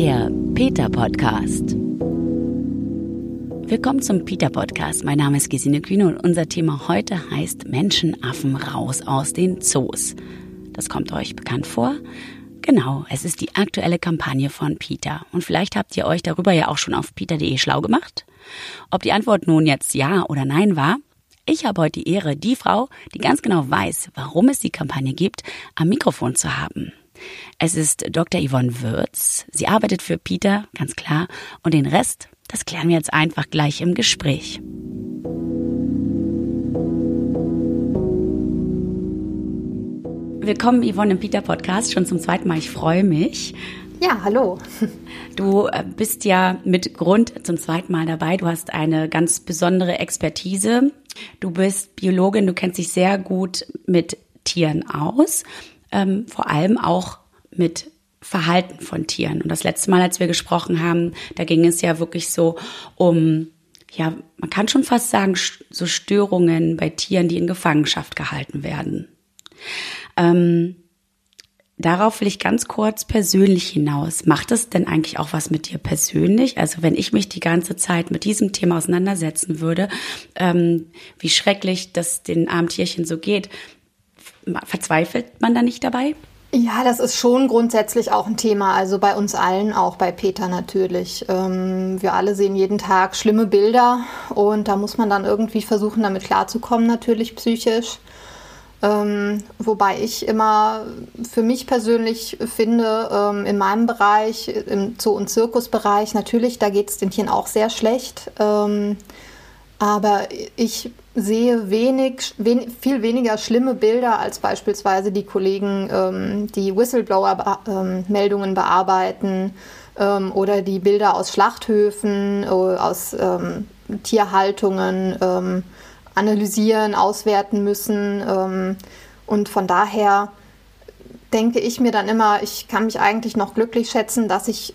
Der Peter Podcast. Willkommen zum Peter Podcast. Mein Name ist Gesine Kühne und unser Thema heute heißt Menschenaffen raus aus den Zoos. Das kommt euch bekannt vor? Genau, es ist die aktuelle Kampagne von Peter. Und vielleicht habt ihr euch darüber ja auch schon auf peter.de schlau gemacht. Ob die Antwort nun jetzt ja oder nein war, ich habe heute die Ehre, die Frau, die ganz genau weiß, warum es die Kampagne gibt, am Mikrofon zu haben. Es ist Dr. Yvonne Würz. Sie arbeitet für Peter, ganz klar. Und den Rest, das klären wir jetzt einfach gleich im Gespräch. Willkommen, Yvonne, im Peter Podcast, schon zum zweiten Mal. Ich freue mich. Ja, hallo. Du äh, bist ja mit Grund zum zweiten Mal dabei. Du hast eine ganz besondere Expertise. Du bist Biologin, du kennst dich sehr gut mit Tieren aus ähm, vor allem auch mit Verhalten von Tieren. Und das letzte Mal, als wir gesprochen haben, da ging es ja wirklich so um, ja, man kann schon fast sagen, so Störungen bei Tieren, die in Gefangenschaft gehalten werden. Ähm, darauf will ich ganz kurz persönlich hinaus. Macht es denn eigentlich auch was mit dir persönlich? Also wenn ich mich die ganze Zeit mit diesem Thema auseinandersetzen würde, ähm, wie schrecklich das den armen Tierchen so geht, Verzweifelt man da nicht dabei? Ja, das ist schon grundsätzlich auch ein Thema. Also bei uns allen, auch bei Peter natürlich. Ähm, wir alle sehen jeden Tag schlimme Bilder und da muss man dann irgendwie versuchen, damit klarzukommen, natürlich psychisch. Ähm, wobei ich immer für mich persönlich finde, ähm, in meinem Bereich, im Zoo- und Zirkusbereich, natürlich, da geht es den Tieren auch sehr schlecht. Ähm, aber ich sehe wenig, wen, viel weniger schlimme Bilder als beispielsweise die Kollegen, ähm, die Whistleblower-Meldungen ähm, bearbeiten ähm, oder die Bilder aus Schlachthöfen, äh, aus ähm, Tierhaltungen ähm, analysieren, auswerten müssen. Ähm, und von daher denke ich mir dann immer, ich kann mich eigentlich noch glücklich schätzen, dass ich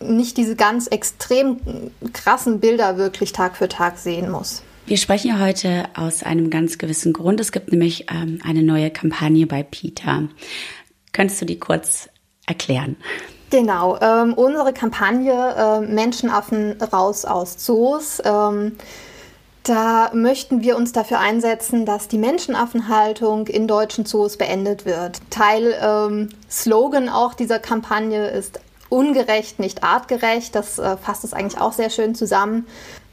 nicht diese ganz extrem krassen Bilder wirklich Tag für Tag sehen muss. Wir sprechen ja heute aus einem ganz gewissen Grund. Es gibt nämlich ähm, eine neue Kampagne bei Peter. Könntest du die kurz erklären? Genau, ähm, unsere Kampagne äh, Menschenaffen raus aus Zoos. Ähm, da möchten wir uns dafür einsetzen, dass die Menschenaffenhaltung in deutschen Zoos beendet wird. Teil ähm, Slogan auch dieser Kampagne ist ungerecht, nicht artgerecht. Das äh, fasst es eigentlich auch sehr schön zusammen.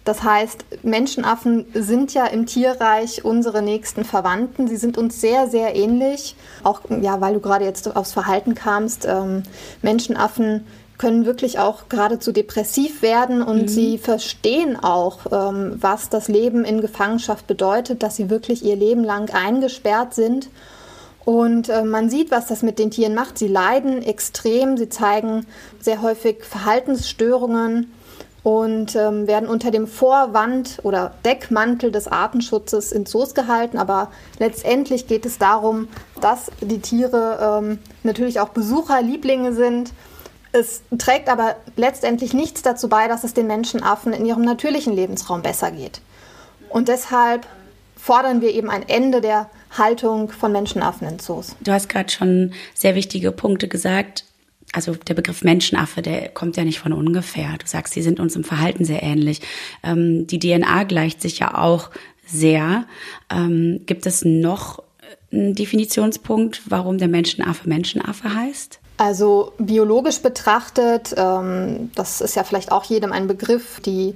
Das heißt, Menschenaffen sind ja im Tierreich unsere nächsten Verwandten. Sie sind uns sehr, sehr ähnlich. Auch, ja, weil du gerade jetzt aufs Verhalten kamst. Ähm, Menschenaffen können wirklich auch geradezu depressiv werden und mhm. sie verstehen auch, ähm, was das Leben in Gefangenschaft bedeutet, dass sie wirklich ihr Leben lang eingesperrt sind und äh, man sieht, was das mit den Tieren macht. Sie leiden extrem, sie zeigen sehr häufig Verhaltensstörungen und ähm, werden unter dem Vorwand oder Deckmantel des Artenschutzes in Zoos gehalten. Aber letztendlich geht es darum, dass die Tiere ähm, natürlich auch Besucherlieblinge sind. Es trägt aber letztendlich nichts dazu bei, dass es den Menschenaffen in ihrem natürlichen Lebensraum besser geht. Und deshalb fordern wir eben ein Ende der Haltung von Menschenaffen in Zoos. Du hast gerade schon sehr wichtige Punkte gesagt. Also der Begriff Menschenaffe, der kommt ja nicht von ungefähr. Du sagst, sie sind uns im Verhalten sehr ähnlich. Ähm, die DNA gleicht sich ja auch sehr. Ähm, gibt es noch einen Definitionspunkt, warum der Menschenaffe Menschenaffe heißt? Also biologisch betrachtet, ähm, das ist ja vielleicht auch jedem ein Begriff, die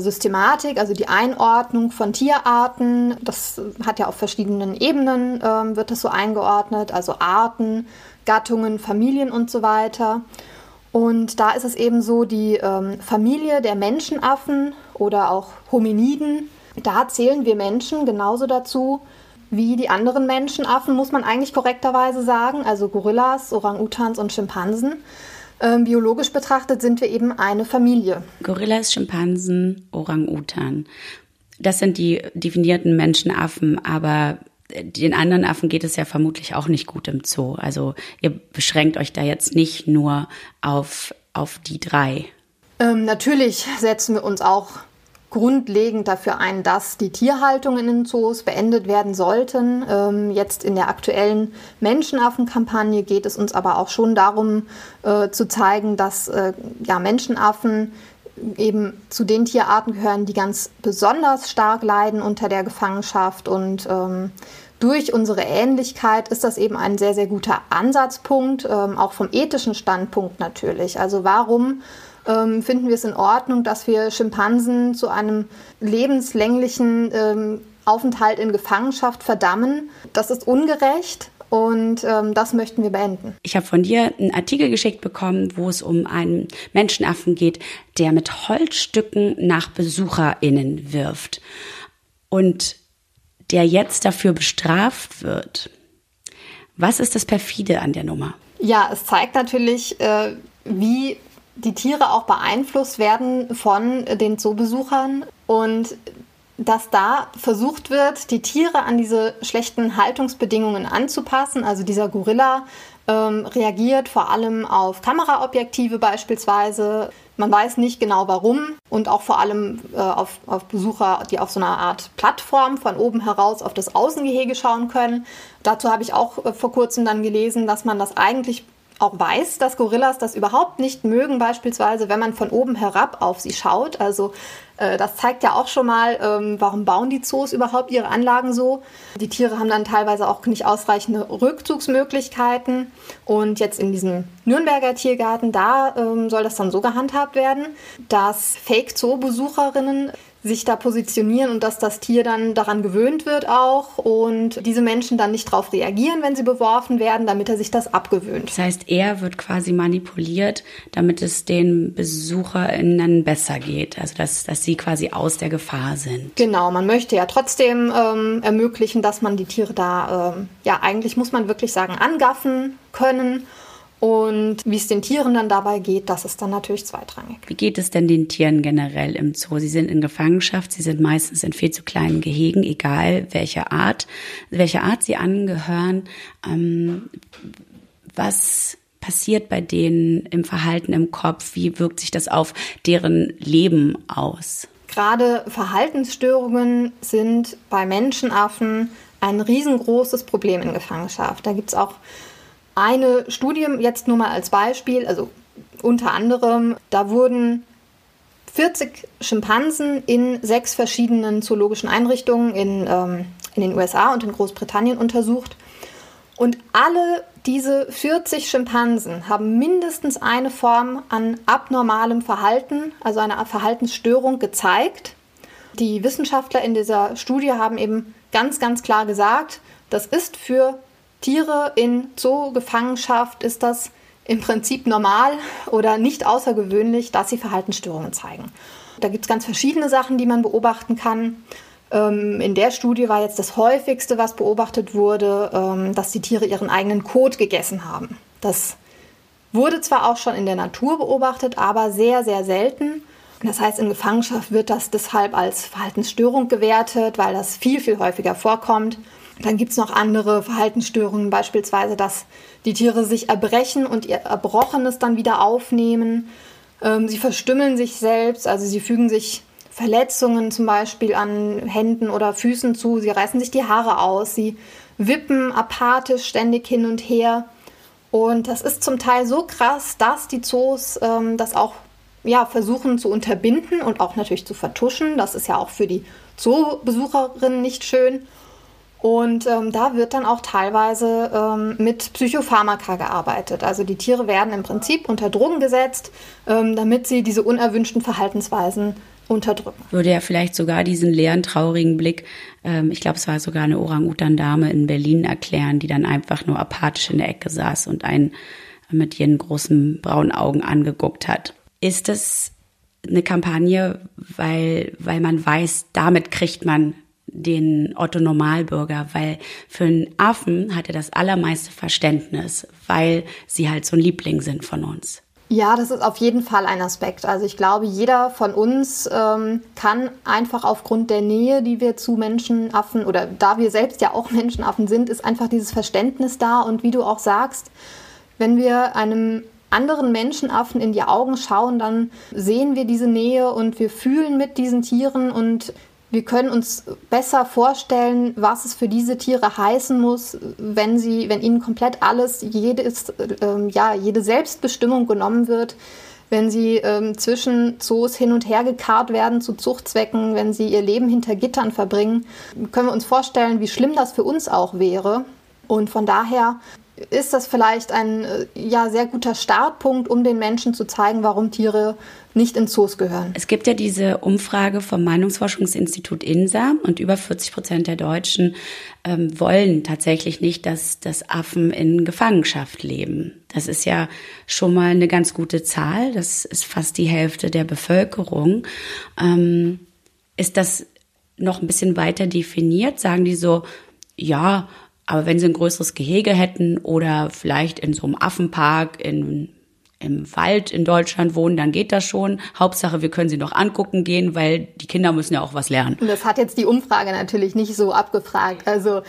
Systematik, also die Einordnung von Tierarten. Das hat ja auf verschiedenen Ebenen, ähm, wird das so eingeordnet, also Arten, Gattungen, Familien und so weiter. Und da ist es eben so, die ähm, Familie der Menschenaffen oder auch Hominiden, da zählen wir Menschen genauso dazu wie die anderen Menschenaffen, muss man eigentlich korrekterweise sagen, also Gorillas, Orang-Utans und Schimpansen. Ähm, biologisch betrachtet sind wir eben eine Familie. Gorillas, Schimpansen, Orang-Utan. Das sind die definierten Menschenaffen, aber den anderen Affen geht es ja vermutlich auch nicht gut im Zoo. Also ihr beschränkt euch da jetzt nicht nur auf, auf die drei. Ähm, natürlich setzen wir uns auch grundlegend dafür ein, dass die Tierhaltung in den Zoos beendet werden sollten. Ähm, jetzt in der aktuellen Menschenaffenkampagne geht es uns aber auch schon darum äh, zu zeigen, dass äh, ja, Menschenaffen eben zu den Tierarten gehören, die ganz besonders stark leiden unter der Gefangenschaft und ähm, durch unsere Ähnlichkeit ist das eben ein sehr, sehr guter Ansatzpunkt, ähm, auch vom ethischen Standpunkt natürlich. Also warum ähm, finden wir es in Ordnung, dass wir Schimpansen zu einem lebenslänglichen ähm, Aufenthalt in Gefangenschaft verdammen. Das ist ungerecht. Und ähm, das möchten wir beenden. Ich habe von dir einen Artikel geschickt bekommen, wo es um einen Menschenaffen geht, der mit Holzstücken nach BesucherInnen wirft und der jetzt dafür bestraft wird. Was ist das perfide an der Nummer? Ja, es zeigt natürlich, äh, wie die Tiere auch beeinflusst werden von den Zoobesuchern und dass da versucht wird, die Tiere an diese schlechten Haltungsbedingungen anzupassen. Also dieser Gorilla ähm, reagiert vor allem auf Kameraobjektive beispielsweise. Man weiß nicht genau warum und auch vor allem äh, auf, auf Besucher, die auf so einer Art Plattform von oben heraus auf das Außengehege schauen können. Dazu habe ich auch äh, vor kurzem dann gelesen, dass man das eigentlich auch weiß, dass Gorillas das überhaupt nicht mögen, beispielsweise wenn man von oben herab auf sie schaut. Also äh, das zeigt ja auch schon mal, ähm, warum bauen die Zoos überhaupt ihre Anlagen so. Die Tiere haben dann teilweise auch nicht ausreichende Rückzugsmöglichkeiten. Und jetzt in diesem Nürnberger Tiergarten, da ähm, soll das dann so gehandhabt werden, dass Fake-Zoo-Besucherinnen sich da positionieren und dass das Tier dann daran gewöhnt wird auch und diese Menschen dann nicht darauf reagieren, wenn sie beworfen werden, damit er sich das abgewöhnt. Das heißt, er wird quasi manipuliert, damit es den BesucherInnen besser geht, also dass, dass sie quasi aus der Gefahr sind. Genau, man möchte ja trotzdem ähm, ermöglichen, dass man die Tiere da, ähm, ja eigentlich muss man wirklich sagen, angaffen können und wie es den Tieren dann dabei geht, das ist dann natürlich zweitrangig. Wie geht es denn den Tieren generell im Zoo? Sie sind in Gefangenschaft, sie sind meistens in viel zu kleinen Gehegen, egal welcher Art, welcher Art sie angehören. Ähm, was passiert bei denen im Verhalten im Kopf? Wie wirkt sich das auf deren Leben aus? Gerade Verhaltensstörungen sind bei Menschenaffen ein riesengroßes Problem in Gefangenschaft. Da gibt es auch eine Studie jetzt nur mal als Beispiel, also unter anderem, da wurden 40 Schimpansen in sechs verschiedenen zoologischen Einrichtungen in, ähm, in den USA und in Großbritannien untersucht. Und alle diese 40 Schimpansen haben mindestens eine Form an abnormalem Verhalten, also einer Verhaltensstörung gezeigt. Die Wissenschaftler in dieser Studie haben eben ganz, ganz klar gesagt, das ist für Tiere in Zoogefangenschaft ist das im Prinzip normal oder nicht außergewöhnlich, dass sie Verhaltensstörungen zeigen. Da gibt es ganz verschiedene Sachen, die man beobachten kann. Ähm, in der Studie war jetzt das häufigste, was beobachtet wurde, ähm, dass die Tiere ihren eigenen Kot gegessen haben. Das wurde zwar auch schon in der Natur beobachtet, aber sehr, sehr selten. Das heißt, in Gefangenschaft wird das deshalb als Verhaltensstörung gewertet, weil das viel, viel häufiger vorkommt. Dann gibt es noch andere Verhaltensstörungen, beispielsweise, dass die Tiere sich erbrechen und ihr Erbrochenes dann wieder aufnehmen. Ähm, sie verstümmeln sich selbst, also sie fügen sich Verletzungen zum Beispiel an Händen oder Füßen zu, sie reißen sich die Haare aus, sie wippen apathisch ständig hin und her. Und das ist zum Teil so krass, dass die Zoos ähm, das auch ja, versuchen zu unterbinden und auch natürlich zu vertuschen. Das ist ja auch für die Zoobesucherinnen nicht schön. Und ähm, da wird dann auch teilweise ähm, mit Psychopharmaka gearbeitet. Also die Tiere werden im Prinzip unter Drogen gesetzt, ähm, damit sie diese unerwünschten Verhaltensweisen unterdrücken. Würde ja vielleicht sogar diesen leeren, traurigen Blick, ähm, ich glaube, es war sogar eine Orang-Utan-Dame in Berlin erklären, die dann einfach nur apathisch in der Ecke saß und einen mit ihren großen braunen Augen angeguckt hat. Ist das eine Kampagne, weil, weil man weiß, damit kriegt man den Otto Normalbürger, weil für einen Affen hat er das allermeiste Verständnis, weil sie halt so ein Liebling sind von uns. Ja, das ist auf jeden Fall ein Aspekt. Also ich glaube, jeder von uns ähm, kann einfach aufgrund der Nähe, die wir zu Menschenaffen oder da wir selbst ja auch Menschenaffen sind, ist einfach dieses Verständnis da. Und wie du auch sagst, wenn wir einem anderen Menschenaffen in die Augen schauen, dann sehen wir diese Nähe und wir fühlen mit diesen Tieren und wir können uns besser vorstellen, was es für diese Tiere heißen muss, wenn sie, wenn ihnen komplett alles, jedes, äh, ja, jede Selbstbestimmung genommen wird, wenn sie ähm, zwischen Zoos hin und her gekarrt werden zu Zuchtzwecken, wenn sie ihr Leben hinter Gittern verbringen, können wir uns vorstellen, wie schlimm das für uns auch wäre. Und von daher ist das vielleicht ein äh, ja, sehr guter Startpunkt, um den Menschen zu zeigen, warum Tiere nicht in Zoos gehören. Es gibt ja diese Umfrage vom Meinungsforschungsinstitut INSA und über 40 Prozent der Deutschen ähm, wollen tatsächlich nicht, dass, dass Affen in Gefangenschaft leben. Das ist ja schon mal eine ganz gute Zahl. Das ist fast die Hälfte der Bevölkerung. Ähm, ist das noch ein bisschen weiter definiert? Sagen die so, ja, aber wenn sie ein größeres Gehege hätten oder vielleicht in so einem Affenpark in, im Wald in Deutschland wohnen, dann geht das schon. Hauptsache, wir können sie noch angucken gehen, weil die Kinder müssen ja auch was lernen. Das hat jetzt die Umfrage natürlich nicht so abgefragt. Also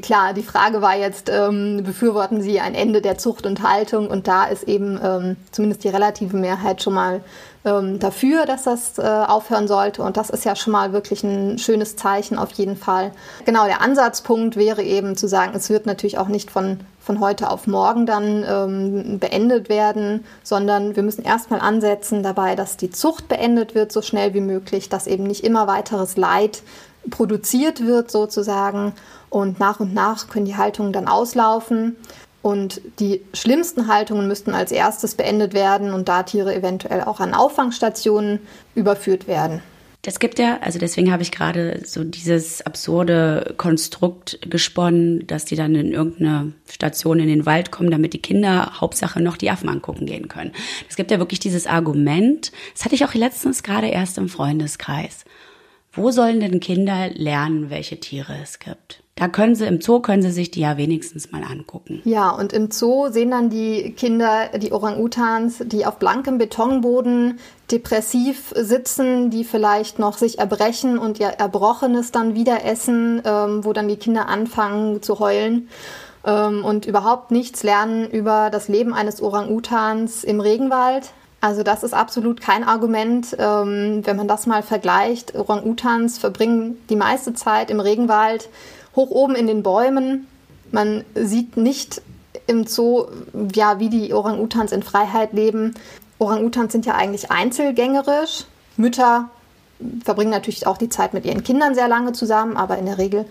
klar, die Frage war jetzt, ähm, befürworten Sie ein Ende der Zucht und Haltung? Und da ist eben ähm, zumindest die relative Mehrheit schon mal ähm, dafür, dass das äh, aufhören sollte. Und das ist ja schon mal wirklich ein schönes Zeichen auf jeden Fall. Genau, der Ansatzpunkt wäre eben zu sagen, es wird natürlich auch nicht von, von heute auf morgen dann ähm, beendet werden, sondern wir müssen erstmal ansetzen dabei, dass die Zucht beendet wird, so schnell wie möglich, dass eben nicht immer weiteres Leid produziert wird sozusagen. Und nach und nach können die Haltungen dann auslaufen. Und die schlimmsten Haltungen müssten als erstes beendet werden und da Tiere eventuell auch an Auffangstationen überführt werden. Es gibt ja, also deswegen habe ich gerade so dieses absurde Konstrukt gesponnen, dass die dann in irgendeine Station in den Wald kommen, damit die Kinder Hauptsache noch die Affen angucken gehen können. Es gibt ja wirklich dieses Argument, das hatte ich auch letztens gerade erst im Freundeskreis. Wo sollen denn Kinder lernen, welche Tiere es gibt? Da können sie im Zoo können sie sich die ja wenigstens mal angucken. Ja, und im Zoo sehen dann die Kinder die Orang-Utans, die auf blankem Betonboden depressiv sitzen, die vielleicht noch sich erbrechen und ihr Erbrochenes dann wieder essen, ähm, wo dann die Kinder anfangen zu heulen ähm, und überhaupt nichts lernen über das Leben eines Orang-Utans im Regenwald. Also das ist absolut kein Argument, ähm, wenn man das mal vergleicht. Orang-Utans verbringen die meiste Zeit im Regenwald hoch oben in den Bäumen. Man sieht nicht im Zoo, ja, wie die Orang-Utans in Freiheit leben. Orang-Utans sind ja eigentlich einzelgängerisch. Mütter verbringen natürlich auch die Zeit mit ihren Kindern sehr lange zusammen, aber in der Regel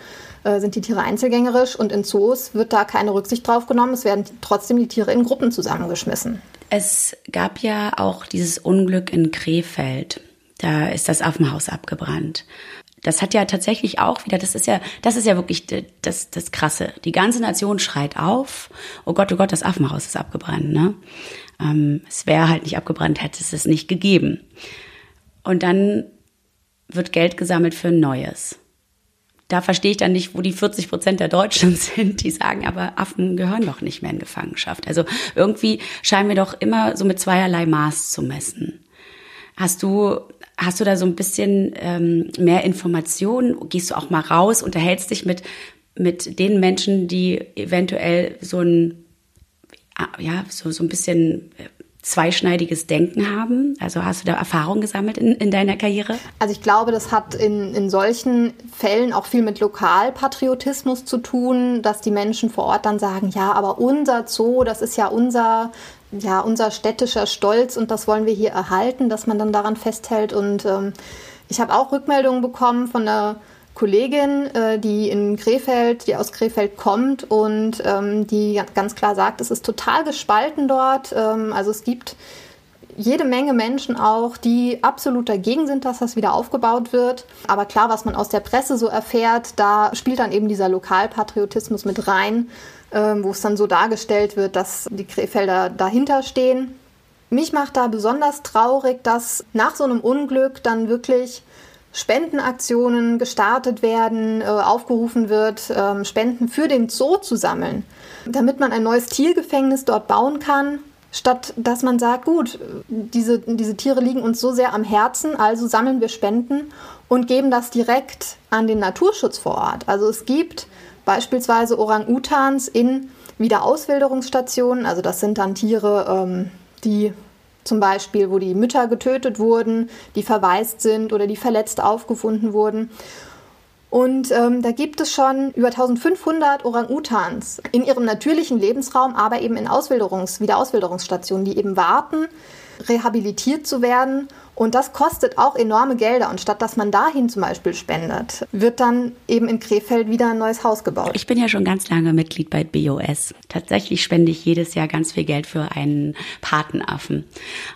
äh, sind die Tiere einzelgängerisch und in Zoos wird da keine Rücksicht drauf genommen. Es werden trotzdem die Tiere in Gruppen zusammengeschmissen. Es gab ja auch dieses Unglück in Krefeld. Da ist das Affenhaus abgebrannt das hat ja tatsächlich auch wieder, das ist ja, das ist ja wirklich das, das Krasse. Die ganze Nation schreit auf, oh Gott, oh Gott, das Affenhaus ist abgebrannt, ne? Ähm, es wäre halt nicht abgebrannt, hätte es es nicht gegeben. Und dann wird Geld gesammelt für ein neues. Da verstehe ich dann nicht, wo die 40 Prozent der Deutschen sind, die sagen, aber Affen gehören doch nicht mehr in Gefangenschaft. Also irgendwie scheinen wir doch immer so mit zweierlei Maß zu messen. Hast du Hast du da so ein bisschen ähm, mehr Informationen? Gehst du auch mal raus, unterhältst dich mit, mit den Menschen, die eventuell so ein, ah, ja, so, so ein bisschen äh, zweischneidiges Denken haben? Also hast du da Erfahrung gesammelt in, in deiner Karriere? Also ich glaube, das hat in, in solchen Fällen auch viel mit Lokalpatriotismus zu tun, dass die Menschen vor Ort dann sagen, ja, aber unser Zoo, das ist ja unser ja, unser städtischer Stolz und das wollen wir hier erhalten, dass man dann daran festhält. Und ähm, ich habe auch Rückmeldungen bekommen von einer Kollegin, äh, die in Krefeld, die aus Krefeld kommt und ähm, die ganz klar sagt, es ist total gespalten dort. Ähm, also es gibt jede Menge Menschen auch, die absolut dagegen sind, dass das wieder aufgebaut wird. Aber klar, was man aus der Presse so erfährt, da spielt dann eben dieser Lokalpatriotismus mit rein wo es dann so dargestellt wird, dass die Krefelder dahinter stehen. Mich macht da besonders traurig, dass nach so einem Unglück dann wirklich Spendenaktionen gestartet werden, äh, aufgerufen wird, ähm, Spenden für den Zoo zu sammeln, damit man ein neues Tiergefängnis dort bauen kann, statt dass man sagt, gut, diese, diese Tiere liegen uns so sehr am Herzen, also sammeln wir Spenden und geben das direkt an den Naturschutz vor Ort. Also es gibt beispielsweise Orang-Utans in Wiederauswilderungsstationen. Also das sind dann Tiere, ähm, die zum Beispiel, wo die Mütter getötet wurden, die verwaist sind oder die verletzt aufgefunden wurden. Und ähm, da gibt es schon über 1500 Orang-Utans in ihrem natürlichen Lebensraum, aber eben in Auswilderungs-, Wiederauswilderungsstationen, die eben warten, rehabilitiert zu werden. Und das kostet auch enorme Gelder. Und statt dass man dahin zum Beispiel spendet, wird dann eben in Krefeld wieder ein neues Haus gebaut. Ich bin ja schon ganz lange Mitglied bei BOS. Tatsächlich spende ich jedes Jahr ganz viel Geld für einen Patenaffen.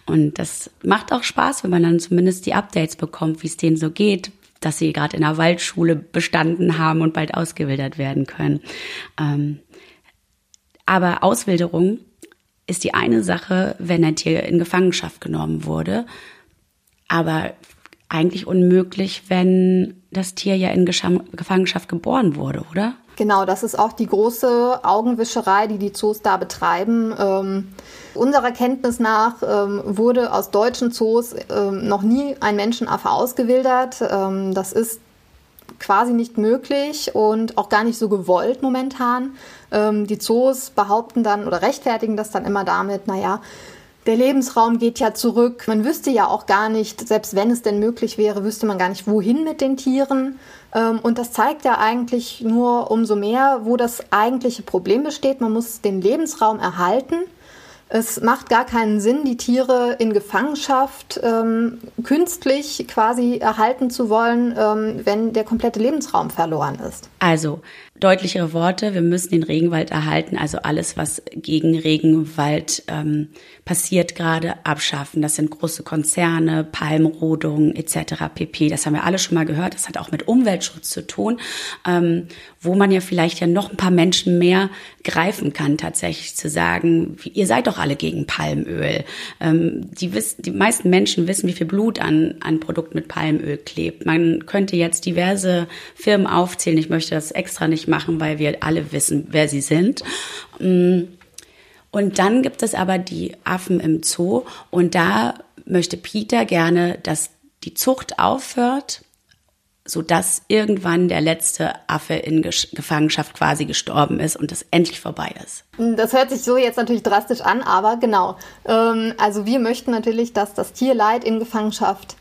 Und das macht auch Spaß, wenn man dann zumindest die Updates bekommt, wie es denen so geht, dass sie gerade in der Waldschule bestanden haben und bald ausgewildert werden können. Ähm, aber Auswilderung ist die eine Sache, wenn ein Tier in Gefangenschaft genommen wurde, aber eigentlich unmöglich, wenn das Tier ja in Gefangenschaft geboren wurde, oder? Genau, das ist auch die große Augenwischerei, die die Zoos da betreiben. Ähm, unserer Kenntnis nach ähm, wurde aus deutschen Zoos ähm, noch nie ein Menschenaffe ausgewildert. Ähm, das ist quasi nicht möglich und auch gar nicht so gewollt momentan. Ähm, die Zoos behaupten dann oder rechtfertigen das dann immer damit, naja, der Lebensraum geht ja zurück. Man wüsste ja auch gar nicht, selbst wenn es denn möglich wäre, wüsste man gar nicht, wohin mit den Tieren. Ähm, und das zeigt ja eigentlich nur umso mehr, wo das eigentliche Problem besteht. Man muss den Lebensraum erhalten. Es macht gar keinen Sinn, die Tiere in Gefangenschaft ähm, künstlich quasi erhalten zu wollen, ähm, wenn der komplette Lebensraum verloren ist. Also deutlichere Worte, wir müssen den Regenwald erhalten, also alles, was gegen Regenwald ähm, passiert gerade, abschaffen. Das sind große Konzerne, Palmrodung etc. pp. Das haben wir alle schon mal gehört. Das hat auch mit Umweltschutz zu tun, ähm, wo man ja vielleicht ja noch ein paar Menschen mehr greifen kann, tatsächlich zu sagen, ihr seid doch alle gegen Palmöl. Ähm, die, wissen, die meisten Menschen wissen, wie viel Blut an, an Produkt mit Palmöl klebt. Man könnte jetzt diverse Firmen aufzählen. Ich möchte das extra nicht machen, weil wir alle wissen, wer sie sind. Mm. Und dann gibt es aber die Affen im Zoo und da möchte Peter gerne, dass die Zucht aufhört, so dass irgendwann der letzte Affe in Gefangenschaft quasi gestorben ist und das endlich vorbei ist. Das hört sich so jetzt natürlich drastisch an, aber genau. Ähm, also wir möchten natürlich, dass das Tierleid in Gefangenschaft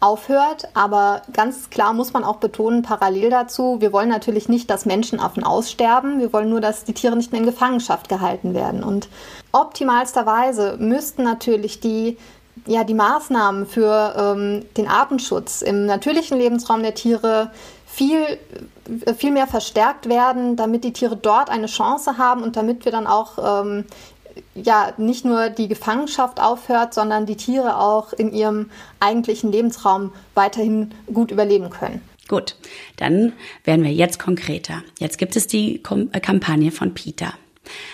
aufhört. Aber ganz klar muss man auch betonen, parallel dazu, wir wollen natürlich nicht, dass Menschenaffen aussterben. Wir wollen nur, dass die Tiere nicht mehr in Gefangenschaft gehalten werden. Und optimalsterweise müssten natürlich die ja, die Maßnahmen für ähm, den Artenschutz im natürlichen Lebensraum der Tiere viel, viel mehr verstärkt werden, damit die Tiere dort eine Chance haben und damit wir dann auch ähm, ja nicht nur die Gefangenschaft aufhört, sondern die Tiere auch in ihrem eigentlichen Lebensraum weiterhin gut überleben können. Gut, dann werden wir jetzt konkreter. Jetzt gibt es die äh, Kampagne von Peter.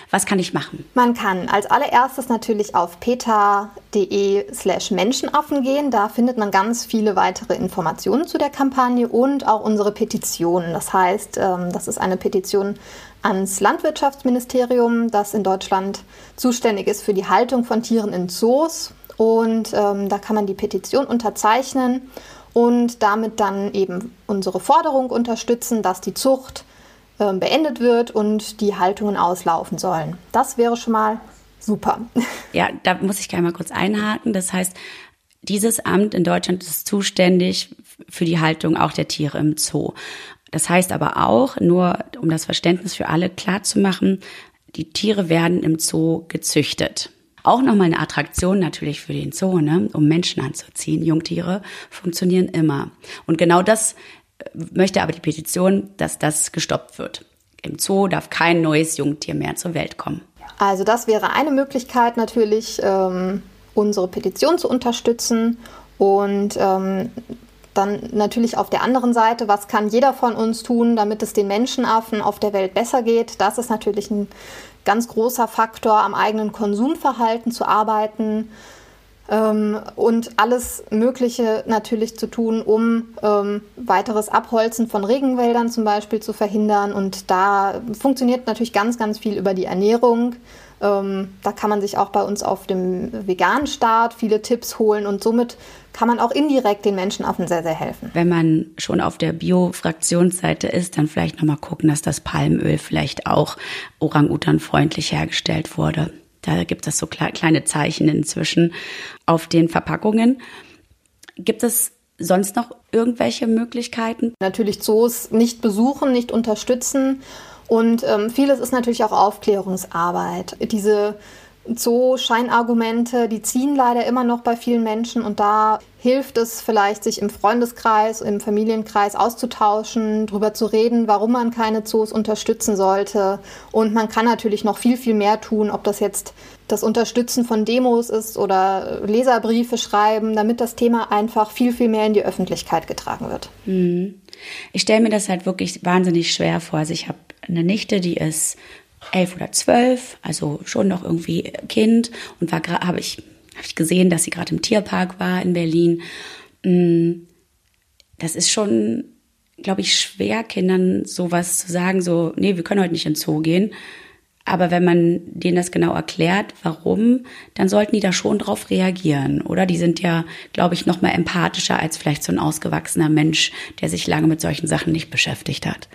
Was kann ich machen? Man kann als allererstes natürlich auf peta.de slash Menschenaffen gehen. Da findet man ganz viele weitere Informationen zu der Kampagne und auch unsere Petition. Das heißt, ähm, das ist eine Petition ans Landwirtschaftsministerium, das in Deutschland zuständig ist für die Haltung von Tieren in Zoos. Und ähm, da kann man die Petition unterzeichnen und damit dann eben unsere Forderung unterstützen, dass die Zucht beendet wird und die Haltungen auslaufen sollen. Das wäre schon mal super. Ja, da muss ich gerne mal kurz einhaken. Das heißt, dieses Amt in Deutschland ist zuständig für die Haltung auch der Tiere im Zoo. Das heißt aber auch, nur um das Verständnis für alle klar zu machen, die Tiere werden im Zoo gezüchtet. Auch nochmal eine Attraktion natürlich für den Zoo, ne? um Menschen anzuziehen. Jungtiere funktionieren immer. Und genau das möchte aber die Petition, dass das gestoppt wird. Im Zoo darf kein neues Jungtier mehr zur Welt kommen. Also das wäre eine Möglichkeit natürlich, ähm, unsere Petition zu unterstützen. Und ähm, dann natürlich auf der anderen Seite, was kann jeder von uns tun, damit es den Menschenaffen auf der Welt besser geht? Das ist natürlich ein ganz großer Faktor, am eigenen Konsumverhalten zu arbeiten ähm, und alles Mögliche natürlich zu tun, um ähm, weiteres Abholzen von Regenwäldern zum Beispiel zu verhindern. Und da funktioniert natürlich ganz, ganz viel über die Ernährung. Ähm, da kann man sich auch bei uns auf dem veganen Start viele Tipps holen und somit kann man auch indirekt den Menschenaffen sehr, sehr helfen. Wenn man schon auf der Bio-Fraktionsseite ist, dann vielleicht nochmal gucken, dass das Palmöl vielleicht auch Orang-Utan-freundlich hergestellt wurde. Da gibt es so kleine Zeichen inzwischen auf den Verpackungen. Gibt es sonst noch irgendwelche Möglichkeiten? Natürlich Zoos nicht besuchen, nicht unterstützen. Und ähm, vieles ist natürlich auch Aufklärungsarbeit. Diese Zoo-Scheinargumente, die ziehen leider immer noch bei vielen Menschen und da hilft es vielleicht, sich im Freundeskreis, im Familienkreis auszutauschen, darüber zu reden, warum man keine Zoos unterstützen sollte. Und man kann natürlich noch viel, viel mehr tun, ob das jetzt das Unterstützen von Demos ist oder Leserbriefe schreiben, damit das Thema einfach viel, viel mehr in die Öffentlichkeit getragen wird. Hm. Ich stelle mir das halt wirklich wahnsinnig schwer vor. Also ich habe eine Nichte, die ist elf oder zwölf, also schon noch irgendwie Kind und war habe ich, hab ich gesehen, dass sie gerade im Tierpark war in Berlin. Mm, das ist schon, glaube ich, schwer, Kindern sowas zu sagen, so, nee, wir können heute nicht ins Zoo gehen. Aber wenn man denen das genau erklärt, warum, dann sollten die da schon drauf reagieren, oder? Die sind ja, glaube ich, noch mal empathischer als vielleicht so ein ausgewachsener Mensch, der sich lange mit solchen Sachen nicht beschäftigt hat.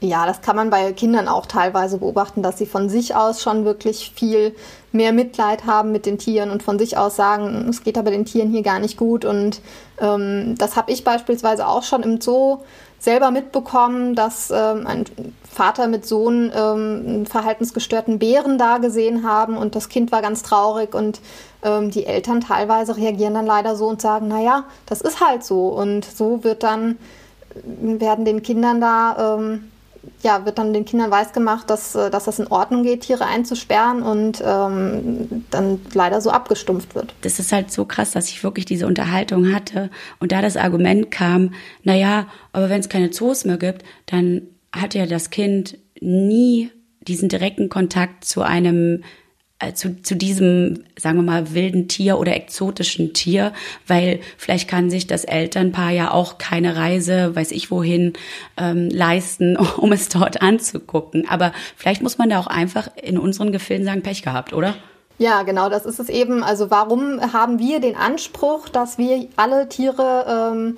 Ja, das kann man bei Kindern auch teilweise beobachten, dass sie von sich aus schon wirklich viel mehr Mitleid haben mit den Tieren und von sich aus sagen, es geht aber den Tieren hier gar nicht gut. Und ähm, das habe ich beispielsweise auch schon im Zoo selber mitbekommen, dass ähm, ein Vater mit Sohn ähm, einen verhaltensgestörten Bären da gesehen haben und das Kind war ganz traurig und ähm, die Eltern teilweise reagieren dann leider so und sagen, naja, das ist halt so. Und so wird dann, werden den Kindern da ähm, ja, wird dann den Kindern weisgemacht, dass, äh, dass das in Ordnung geht, Tiere einzusperren und ähm, dann leider so abgestumpft wird. Das ist halt so krass, dass ich wirklich diese Unterhaltung hatte und da das Argument kam, naja, aber wenn es keine Zoos mehr gibt, dann hat ja das Kind nie diesen direkten Kontakt zu einem zu, zu diesem, sagen wir mal, wilden Tier oder exotischen Tier, weil vielleicht kann sich das Elternpaar ja auch keine Reise, weiß ich wohin, ähm, leisten, um es dort anzugucken. Aber vielleicht muss man da auch einfach in unseren Gefilden sagen, Pech gehabt, oder? Ja, genau, das ist es eben. Also warum haben wir den Anspruch, dass wir alle Tiere ähm,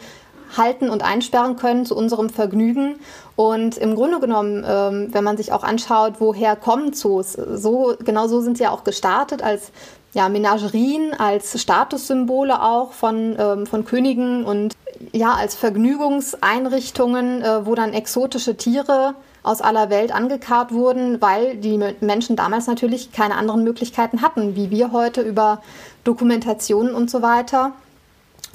halten und einsperren können zu unserem Vergnügen. Und im Grunde genommen, ähm, wenn man sich auch anschaut, woher kommen Zoos, so, genau so sind sie ja auch gestartet als ja, Menagerien, als Statussymbole auch von, ähm, von Königen und ja, als Vergnügungseinrichtungen, äh, wo dann exotische Tiere aus aller Welt angekarrt wurden, weil die Menschen damals natürlich keine anderen Möglichkeiten hatten, wie wir heute über Dokumentationen und so weiter.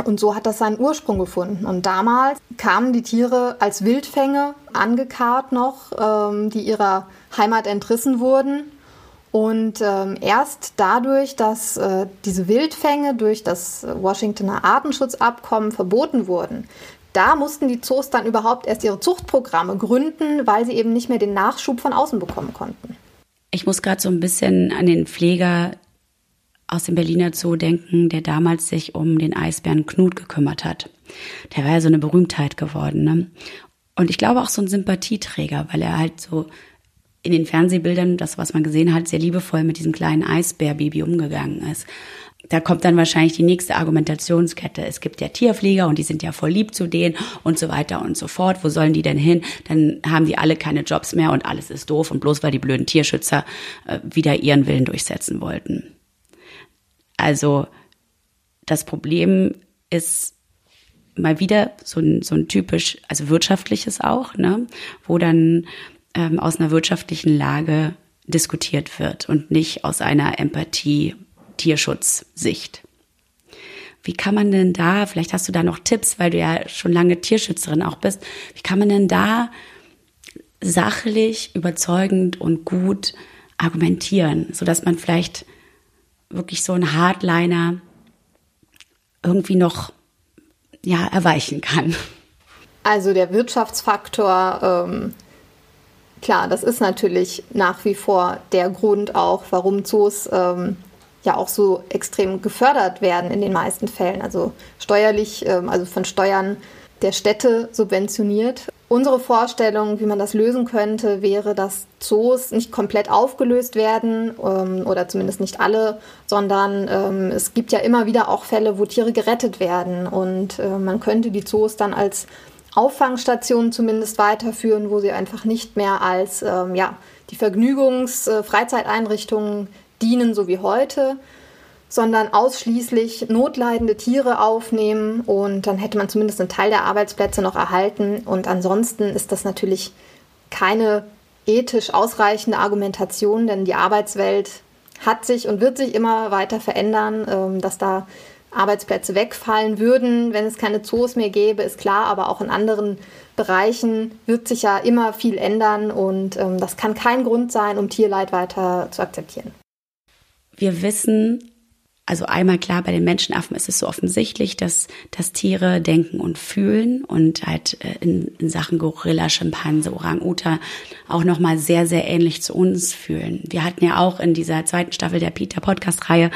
Und so hat das seinen Ursprung gefunden. Und damals kamen die Tiere als Wildfänge angekarrt noch, ähm, die ihrer Heimat entrissen wurden. Und ähm, erst dadurch, dass äh, diese Wildfänge durch das Washingtoner Artenschutzabkommen verboten wurden, da mussten die Zoos dann überhaupt erst ihre Zuchtprogramme gründen, weil sie eben nicht mehr den Nachschub von außen bekommen konnten. Ich muss gerade so ein bisschen an den Pfleger aus dem Berliner Zoo denken, der damals sich um den Eisbären Knut gekümmert hat. Der war ja so eine Berühmtheit geworden. Ne? Und ich glaube auch so ein Sympathieträger, weil er halt so in den Fernsehbildern, das, was man gesehen hat, sehr liebevoll mit diesem kleinen Eisbärbaby umgegangen ist. Da kommt dann wahrscheinlich die nächste Argumentationskette. Es gibt ja Tierpfleger und die sind ja voll lieb zu denen und so weiter und so fort. Wo sollen die denn hin? Dann haben die alle keine Jobs mehr und alles ist doof und bloß weil die blöden Tierschützer äh, wieder ihren Willen durchsetzen wollten. Also das Problem ist mal wieder so ein, so ein typisch, also wirtschaftliches auch, ne, wo dann ähm, aus einer wirtschaftlichen Lage diskutiert wird und nicht aus einer Empathie, Tierschutzsicht. Wie kann man denn da, vielleicht hast du da noch Tipps, weil du ja schon lange Tierschützerin auch bist, wie kann man denn da sachlich, überzeugend und gut argumentieren, so dass man vielleicht wirklich so ein Hardliner irgendwie noch ja erweichen kann. Also der Wirtschaftsfaktor, ähm, klar, das ist natürlich nach wie vor der Grund auch, warum Zoos ähm, ja auch so extrem gefördert werden in den meisten Fällen. Also steuerlich, ähm, also von Steuern der Städte subventioniert. Unsere Vorstellung, wie man das lösen könnte, wäre, dass Zoos nicht komplett aufgelöst werden ähm, oder zumindest nicht alle, sondern ähm, es gibt ja immer wieder auch Fälle, wo Tiere gerettet werden. Und äh, man könnte die Zoos dann als Auffangstationen zumindest weiterführen, wo sie einfach nicht mehr als ähm, ja, die Vergnügungs-, äh, Freizeiteinrichtungen dienen, so wie heute, sondern ausschließlich notleidende Tiere aufnehmen und dann hätte man zumindest einen Teil der Arbeitsplätze noch erhalten. Und ansonsten ist das natürlich keine ethisch ausreichende Argumentation, denn die Arbeitswelt hat sich und wird sich immer weiter verändern, ähm, dass da Arbeitsplätze wegfallen würden, wenn es keine Zoos mehr gäbe, ist klar, aber auch in anderen Bereichen wird sich ja immer viel ändern und ähm, das kann kein Grund sein, um Tierleid weiter zu akzeptieren. Wir wissen, also einmal klar, bei den Menschenaffen ist es so offensichtlich, dass, dass Tiere denken und fühlen und halt äh, in, in Sachen Gorilla, Schimpanse, Orang-Uta auch nochmal sehr, sehr ähnlich zu uns fühlen. Wir hatten ja auch in dieser zweiten Staffel der Peter Podcast-Reihe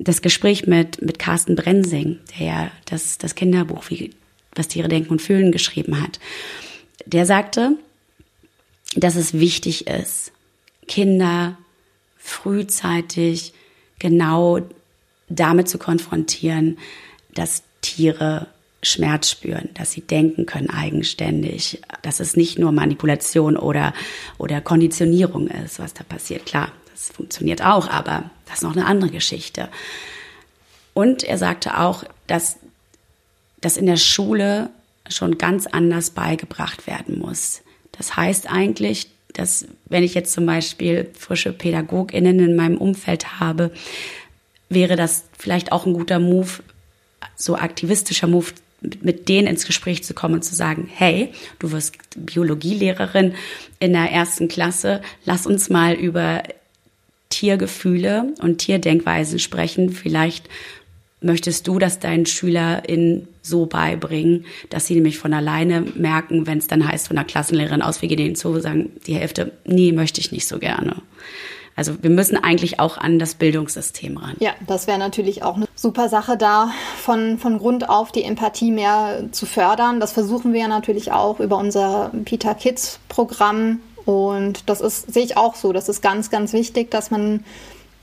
das Gespräch mit, mit Carsten Brensing, der ja das, das Kinderbuch, wie, was Tiere denken und fühlen, geschrieben hat. Der sagte, dass es wichtig ist, Kinder frühzeitig genau damit zu konfrontieren, dass Tiere Schmerz spüren, dass sie denken können eigenständig, dass es nicht nur Manipulation oder, oder Konditionierung ist, was da passiert. Klar, das funktioniert auch, aber das ist noch eine andere Geschichte. Und er sagte auch, dass das in der Schule schon ganz anders beigebracht werden muss. Das heißt eigentlich, dass wenn ich jetzt zum Beispiel frische PädagogInnen in meinem Umfeld habe, wäre das vielleicht auch ein guter Move, so aktivistischer Move, mit denen ins Gespräch zu kommen und zu sagen, hey, du wirst Biologielehrerin in der ersten Klasse, lass uns mal über Tiergefühle und Tierdenkweisen sprechen. Vielleicht möchtest du das deinen SchülerInnen so beibringen, dass sie nämlich von alleine merken, wenn es dann heißt von der Klassenlehrerin aus, wir gehen in den Zoo, sagen die Hälfte, nee, möchte ich nicht so gerne. Also wir müssen eigentlich auch an das Bildungssystem ran. Ja, das wäre natürlich auch eine super Sache, da von, von Grund auf die Empathie mehr zu fördern. Das versuchen wir ja natürlich auch über unser Peter Kids Programm. Und das ist, sehe ich auch so. Das ist ganz, ganz wichtig, dass man,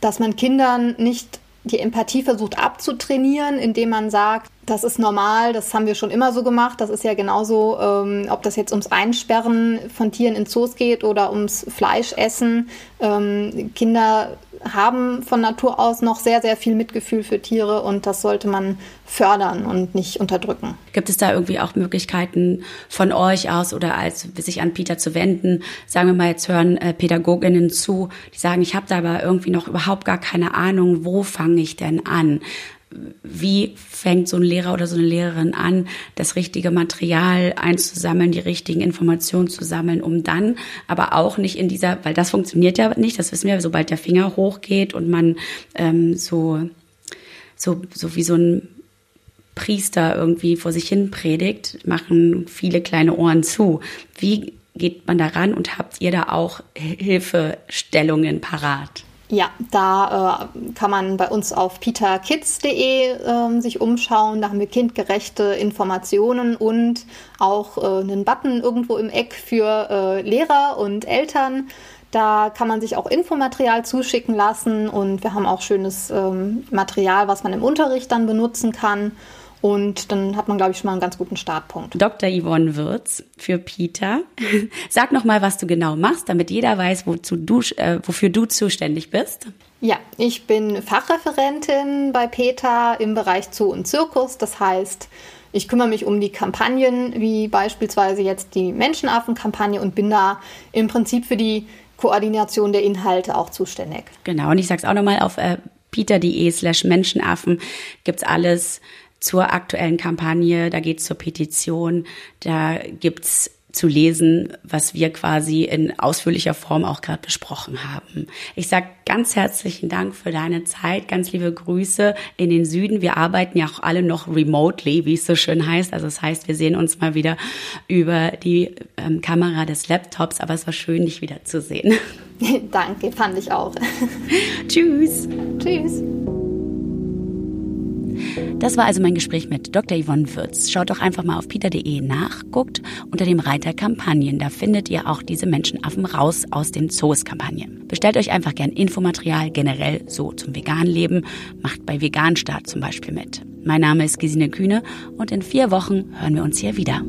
dass man Kindern nicht die Empathie versucht abzutrainieren, indem man sagt, das ist normal, das haben wir schon immer so gemacht. Das ist ja genauso, ähm, ob das jetzt ums Einsperren von Tieren in Zoos geht oder ums Fleischessen. Ähm, Kinder haben von Natur aus noch sehr, sehr viel Mitgefühl für Tiere und das sollte man fördern und nicht unterdrücken. Gibt es da irgendwie auch Möglichkeiten von euch aus oder als sich an Peter zu wenden? Sagen wir mal, jetzt hören äh, Pädagoginnen zu, die sagen, ich habe da aber irgendwie noch überhaupt gar keine Ahnung, wo fange ich denn an? Wie fängt so ein Lehrer oder so eine Lehrerin an, das richtige Material einzusammeln, die richtigen Informationen zu sammeln, um dann aber auch nicht in dieser, weil das funktioniert ja nicht, das wissen wir, sobald der Finger hochgeht und man ähm, so, so, so wie so ein Priester irgendwie vor sich hin predigt, machen viele kleine Ohren zu. Wie geht man daran und habt ihr da auch Hilfestellungen parat? Ja, da äh, kann man bei uns auf peterkids.de äh, sich umschauen. Da haben wir kindgerechte Informationen und auch äh, einen Button irgendwo im Eck für äh, Lehrer und Eltern. Da kann man sich auch Infomaterial zuschicken lassen und wir haben auch schönes ähm, Material, was man im Unterricht dann benutzen kann. Und dann hat man, glaube ich, schon mal einen ganz guten Startpunkt. Dr. Yvonne Würz für Peter. Sag noch mal, was du genau machst, damit jeder weiß, wozu du, äh, wofür du zuständig bist. Ja, ich bin Fachreferentin bei Peter im Bereich Zoo und Zirkus. Das heißt, ich kümmere mich um die Kampagnen, wie beispielsweise jetzt die Menschenaffen-Kampagne und bin da im Prinzip für die Koordination der Inhalte auch zuständig. Genau, und ich sage es auch nochmal auf äh, peter.de slash Menschenaffen gibt's alles zur aktuellen Kampagne, da geht's zur Petition, da gibt's zu lesen, was wir quasi in ausführlicher Form auch gerade besprochen haben. Ich sage ganz herzlichen Dank für deine Zeit, ganz liebe Grüße in den Süden. Wir arbeiten ja auch alle noch remotely, wie es so schön heißt. Also das heißt, wir sehen uns mal wieder über die ähm, Kamera des Laptops, aber es war schön, dich wieder zu sehen. Danke, fand ich auch. Tschüss. Tschüss. Das war also mein Gespräch mit Dr. Yvonne Würz. Schaut doch einfach mal auf peter.de nach, guckt unter dem Reiter Kampagnen. Da findet ihr auch diese Menschenaffen raus aus den Zoos-Kampagne. Bestellt euch einfach gern Infomaterial generell so zum veganen Leben. Macht bei Veganstart zum Beispiel mit. Mein Name ist Gesine Kühne und in vier Wochen hören wir uns hier wieder.